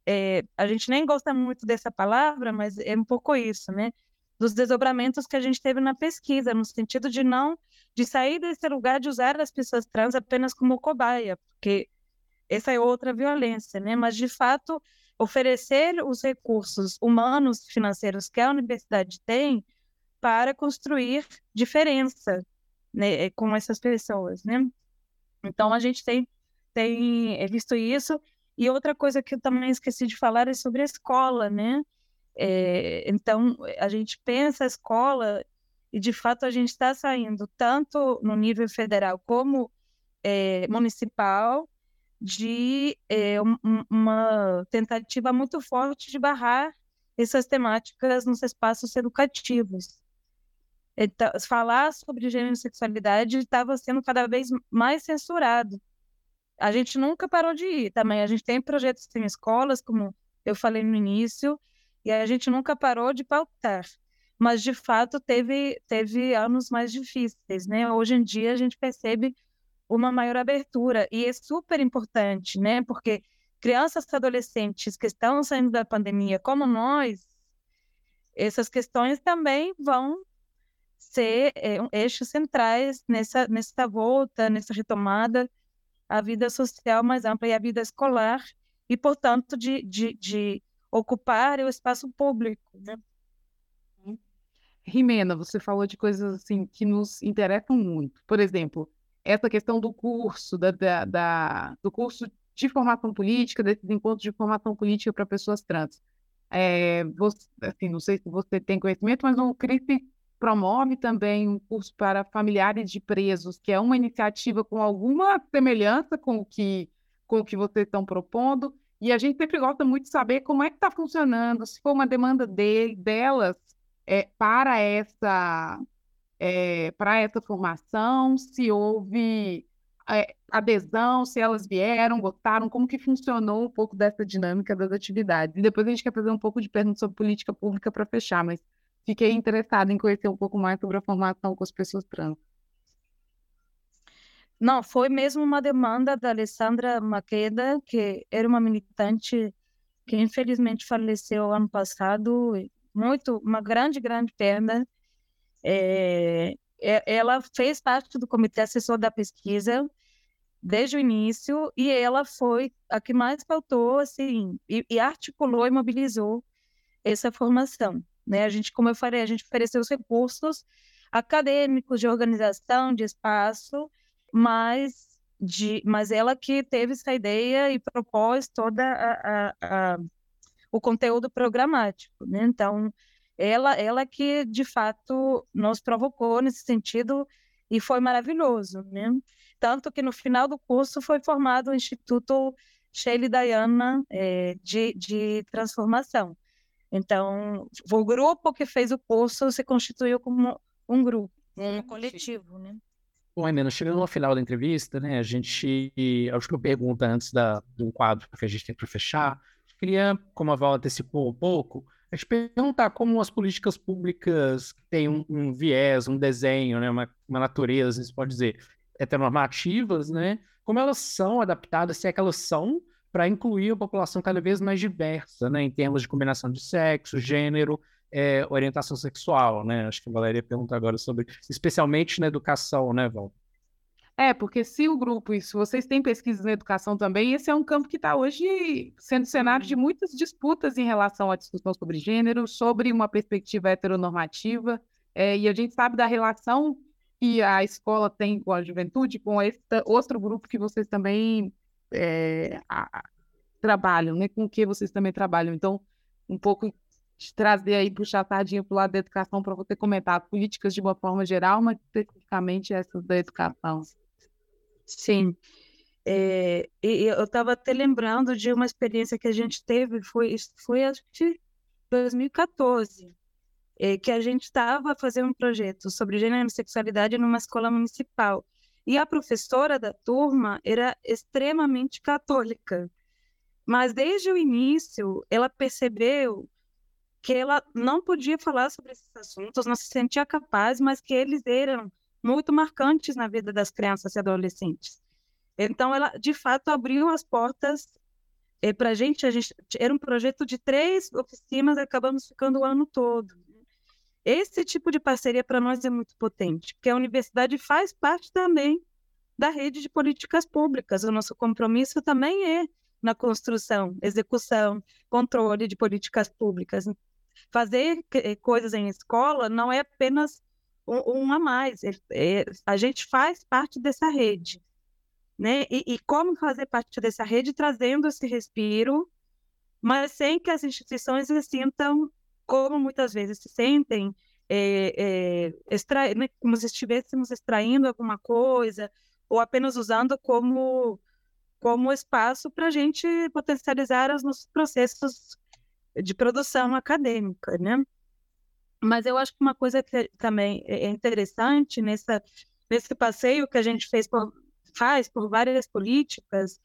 é, a gente nem gosta muito dessa palavra, mas é um pouco isso, né? Dos desdobramentos que a gente teve na pesquisa, no sentido de não, de sair desse lugar de usar as pessoas trans apenas como cobaia, porque essa é outra violência, né? Mas, de fato, oferecer os recursos humanos financeiros que a universidade tem para construir diferença né, com essas pessoas, né? Então, a gente tem, tem visto isso. E outra coisa que eu também esqueci de falar é sobre a escola, né? É, então, a gente pensa a escola e, de fato, a gente está saindo tanto no nível federal como é, municipal de é, uma tentativa muito forte de barrar essas temáticas nos espaços educativos. Então, falar sobre gênero e sexualidade estava sendo cada vez mais censurado. A gente nunca parou de ir também. A gente tem projetos em escolas, como eu falei no início, e a gente nunca parou de pautar. Mas, de fato, teve, teve anos mais difíceis. Né? Hoje em dia, a gente percebe uma maior abertura. E é super importante, né? Porque crianças e adolescentes que estão saindo da pandemia, como nós, essas questões também vão ser é, eixos centrais nessa, nessa volta, nessa retomada à vida social mais ampla e à vida escolar, e, portanto, de, de, de ocupar o espaço público. Né? Rimena, você falou de coisas assim que nos interessam muito. Por exemplo, essa questão do curso, da, da, da, do curso de formação política, desses encontros de formação política para pessoas trans. É, você, assim, não sei se você tem conhecimento, mas o CRIP promove também um curso para familiares de presos, que é uma iniciativa com alguma semelhança com o que, com o que vocês estão propondo. E a gente sempre gosta muito de saber como é que está funcionando, se for uma demanda dele, delas é, para essa é, para essa formação, se houve é, adesão, se elas vieram, gostaram, como que funcionou um pouco dessa dinâmica das atividades. E depois a gente quer fazer um pouco de perguntas sobre política pública para fechar, mas fiquei interessada em conhecer um pouco mais sobre a formação com as pessoas trans. Não, foi mesmo uma demanda da Alessandra Maqueda, que era uma militante que infelizmente faleceu ano passado, muito, uma grande, grande perda. É, ela fez parte do comitê assessor da pesquisa desde o início e ela foi a que mais faltou, assim, e, e articulou e mobilizou essa formação. Né? A gente, como eu falei, a gente ofereceu os recursos acadêmicos de organização, de espaço, mas de, mas ela que teve essa ideia e propôs toda a, a, a o conteúdo programático, né? Então, ela, ela que de fato nos provocou nesse sentido e foi maravilhoso, né? Tanto que no final do curso foi formado o Instituto Sheila Diana é, de, de Transformação. Então, o grupo que fez o curso se constituiu como um grupo, um coletivo, né? Bom, Emena, chegando ao final da entrevista, né, a gente, a última pergunta antes da, do quadro que a gente tem para fechar, queria, como a Val antecipou um pouco, a gente perguntar como as políticas públicas têm um, um viés, um desenho, né, uma, uma natureza, se pode dizer, heteronormativas, né, como elas são adaptadas, se é que elas são, para incluir a população cada vez mais diversa, né, em termos de combinação de sexo, gênero, é, orientação sexual, né? Acho que a Valéria pergunta agora sobre, especialmente na educação, né, Val? É, porque se o grupo, e se vocês têm pesquisas na educação também, esse é um campo que está hoje sendo cenário de muitas disputas em relação à discussão sobre gênero, sobre uma perspectiva heteronormativa, é, e a gente sabe da relação que a escola tem com a juventude, com esse outro grupo que vocês também é, a, trabalham, né? Com o que vocês também trabalham. Então, um pouco de trazer aí, puxar a sardinha para o lado da educação para você comentar políticas de uma forma geral, mas especificamente essas da educação. Sim. É, e eu estava até lembrando de uma experiência que a gente teve, foi, foi acho que 2014, é, que a gente estava fazendo um projeto sobre gênero e sexualidade numa escola municipal. E a professora da turma era extremamente católica. Mas desde o início, ela percebeu que ela não podia falar sobre esses assuntos, não se sentia capaz, mas que eles eram muito marcantes na vida das crianças e adolescentes. Então, ela, de fato, abriu as portas eh, para a gente. A gente era um projeto de três oficinas, acabamos ficando o ano todo. Esse tipo de parceria para nós é muito potente, porque a universidade faz parte também da rede de políticas públicas. O nosso compromisso também é na construção, execução, controle de políticas públicas. Fazer eh, coisas em escola não é apenas um, a mais, é, a gente faz parte dessa rede. Né? E, e, como fazer parte dessa rede trazendo esse respiro, mas sem que as instituições se sintam como muitas vezes se sentem, é, é, extra, né, como se estivéssemos extraindo alguma coisa, ou apenas usando como, como espaço para a gente potencializar os nossos processos de produção acadêmica, né? Mas eu acho que uma coisa que também é interessante nessa, nesse passeio que a gente fez por, faz por várias políticas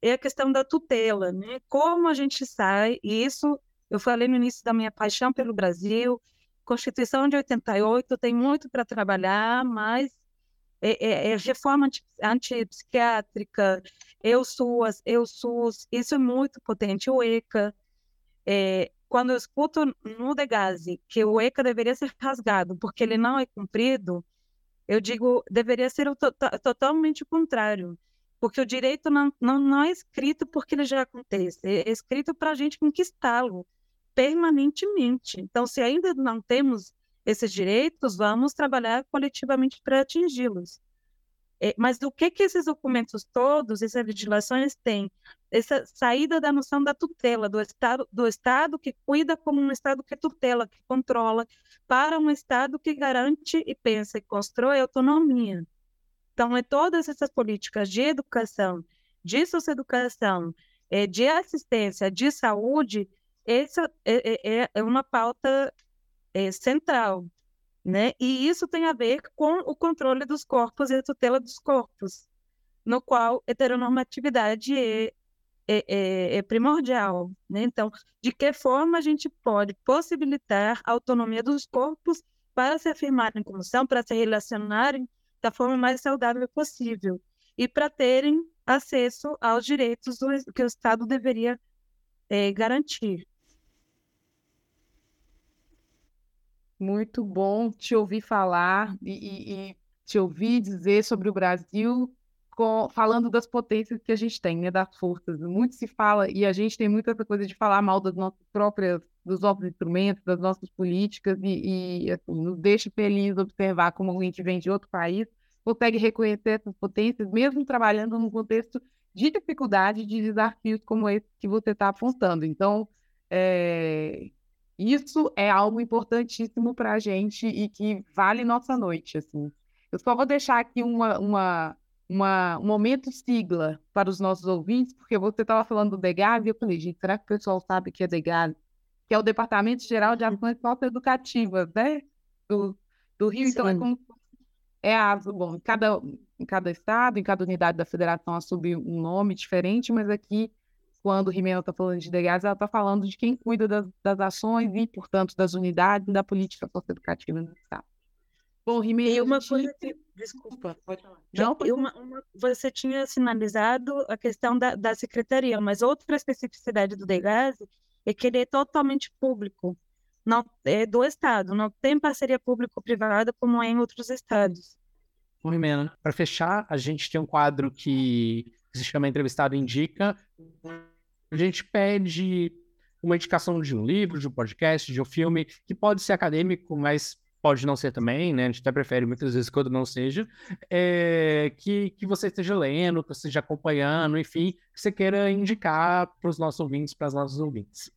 é a questão da tutela, né? Como a gente sai, e isso eu falei no início da minha paixão pelo Brasil. Constituição de 88 tem muito para trabalhar, mas é, é, é reforma antipsiquiátrica, eu SUAS, eu SUS, isso é muito potente. O ECA, é, quando eu escuto no Degase que o ECA deveria ser rasgado porque ele não é cumprido, eu digo, deveria ser o to totalmente o contrário. Porque o direito não, não, não é escrito porque ele já acontece, é escrito para a gente conquistá-lo permanentemente. Então, se ainda não temos esses direitos, vamos trabalhar coletivamente para atingi-los. É, mas o que que esses documentos todos, essas legislações têm? Essa saída da noção da tutela, do Estado, do Estado que cuida como um Estado que tutela, que controla, para um Estado que garante e pensa e constrói autonomia. Então, é todas essas políticas de educação, de socioeducação, é, de assistência, de saúde, essa é, é, uma pauta central né? E isso tem a ver com o controle dos corpos e a tutela dos corpos, no qual heteronormatividade é, é, é, é primordial. Né? Então, de que forma a gente pode possibilitar a autonomia dos corpos para se afirmarem como são, para se relacionarem da forma mais saudável possível e para terem acesso aos direitos do, que o Estado deveria é, garantir. Muito bom te ouvir falar e, e, e te ouvir dizer sobre o Brasil, com, falando das potências que a gente tem, né, das forças. Muito se fala, e a gente tem muita coisa de falar mal das nossas próprias, dos nossos instrumentos, das nossas políticas, e, e assim, nos deixa feliz observar como alguém que vem de outro país consegue reconhecer essas potências, mesmo trabalhando num contexto de dificuldade, de desafios como esse que você está apontando. Então, é, isso é algo importantíssimo para a gente e que vale nossa noite, assim. Eu só vou deixar aqui uma, uma, uma, um momento sigla para os nossos ouvintes, porque você estava falando do DEGAS e eu falei, gente, será que o pessoal sabe que é DEGAS? Que é o Departamento Geral de Ações Socioeducativas, né? Do, do Rio. Sim. Então, é como é a bom, em cada, em cada estado, em cada unidade da federação assume um nome diferente, mas aqui quando Rimena está falando de DEGAS, ela está falando de quem cuida das, das, ações e, portanto, das unidades da política socioeducativa no Estado. Bom, Rimena... E uma coisa que... Desculpa, pode falar. Não, pode uma, uma, você tinha sinalizado a questão da, da secretaria, mas outra especificidade do DEGAS é que ele é totalmente público, não é do Estado, não tem parceria público-privada como é em outros estados. Bom, Rimena, para fechar, a gente tem um quadro que se chama Entrevistado Indica, a gente pede uma indicação de um livro, de um podcast, de um filme, que pode ser acadêmico, mas pode não ser também, né? A gente até prefere muitas vezes quando não seja, é, que, que você esteja lendo, que você esteja acompanhando, enfim, que você queira indicar para os nossos ouvintes, para as nossas ouvintes.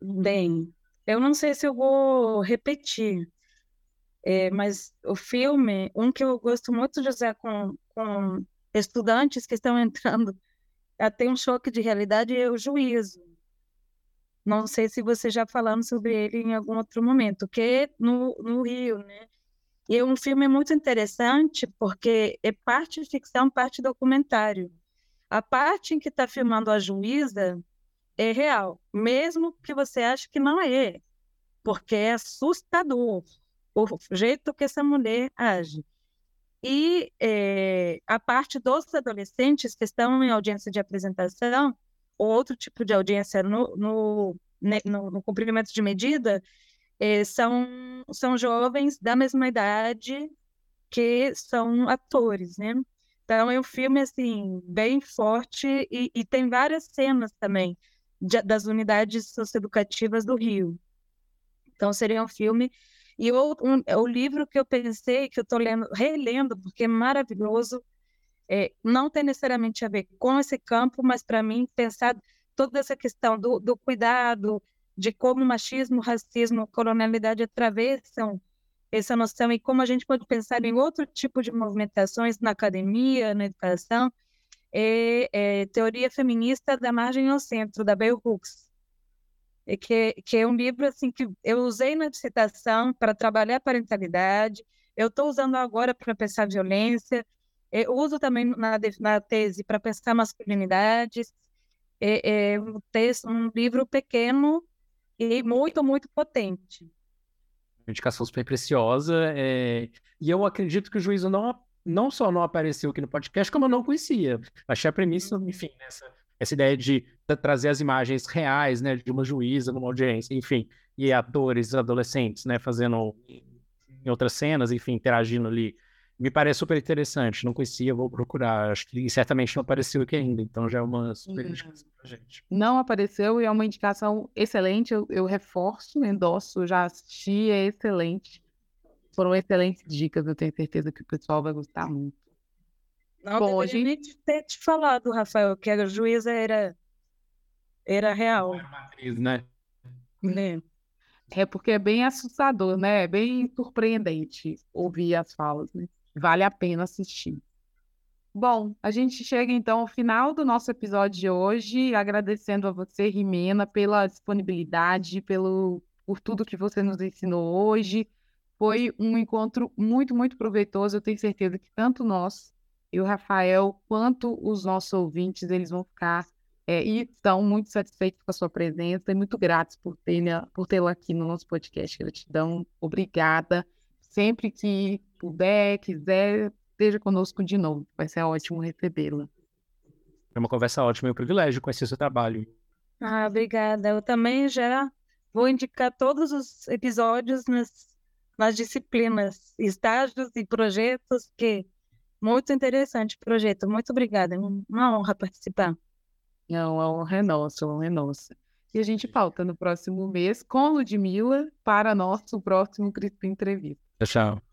Bem, eu não sei se eu vou repetir, é, mas o filme, um que eu gosto muito de usar com, com estudantes que estão entrando tem um choque de realidade é o juízo. Não sei se você já falamos sobre ele em algum outro momento, que é no, no Rio, né? E é um filme muito interessante porque é parte ficção, parte documentário. A parte em que está filmando a juíza é real, mesmo que você ache que não é, porque é assustador o jeito que essa mulher age. E é, a parte dos adolescentes que estão em audiência de apresentação, ou outro tipo de audiência no, no, né, no, no cumprimento de medida, é, são, são jovens da mesma idade que são atores, né? Então é um filme assim bem forte e, e tem várias cenas também de, das unidades socioeducativas do Rio. Então seria um filme e o, um, o livro que eu pensei, que eu estou lendo, relendo, porque é maravilhoso, é, não tem necessariamente a ver com esse campo, mas para mim, pensar toda essa questão do, do cuidado, de como machismo, racismo, colonialidade atravessam essa noção e como a gente pode pensar em outro tipo de movimentações na academia, na educação, é, é Teoria Feminista da Margem ao Centro, da Bell Hooks que, que é um livro assim que eu usei na dissertação para trabalhar a parentalidade, eu estou usando agora para pensar violência, eu uso também na, na tese para pensar masculinidades, é, é um, texto, um livro pequeno e muito, muito potente. Indicação super preciosa, é... e eu acredito que o juízo não, não só não apareceu aqui no podcast, como eu não conhecia. Achei a premissa, enfim, nessa essa ideia de trazer as imagens reais, né, de uma juíza numa audiência, enfim, e atores adolescentes, né, fazendo em outras cenas, enfim, interagindo ali. Me parece super interessante, não conhecia, vou procurar. Acho que certamente não apareceu aqui ainda, então já é uma super indicação pra gente. Não apareceu e é uma indicação excelente, eu, eu reforço, endosso, já assisti, é excelente. Foram excelentes dicas, eu tenho certeza que o pessoal vai gostar muito. Não Bom, a gente ter te falado, Rafael, que a juíza era, era real. Era matriz, né? É. é porque é bem assustador, né? É bem surpreendente ouvir as falas, né? Vale a pena assistir. Bom, a gente chega então ao final do nosso episódio de hoje, agradecendo a você, Rimena, pela disponibilidade, pelo, por tudo que você nos ensinou hoje. Foi um encontro muito, muito proveitoso. Eu tenho certeza que tanto nós, e o Rafael, quanto os nossos ouvintes, eles vão ficar é, e estão muito satisfeitos com a sua presença e muito gratos por tê-la por tê aqui no nosso podcast. Gratidão, obrigada. Sempre que puder, quiser, esteja conosco de novo. Vai ser ótimo recebê-la. É uma conversa ótima e um privilégio conhecer o seu trabalho. Ah, obrigada. Eu também já vou indicar todos os episódios nas, nas disciplinas, estágios e projetos, que muito interessante o projeto. Muito obrigada. É uma honra participar. Não, a honra é nossa, a honra é nossa. E a gente pauta no próximo mês com Ludmilla para nosso próximo Cristo Entrevista. Tchau.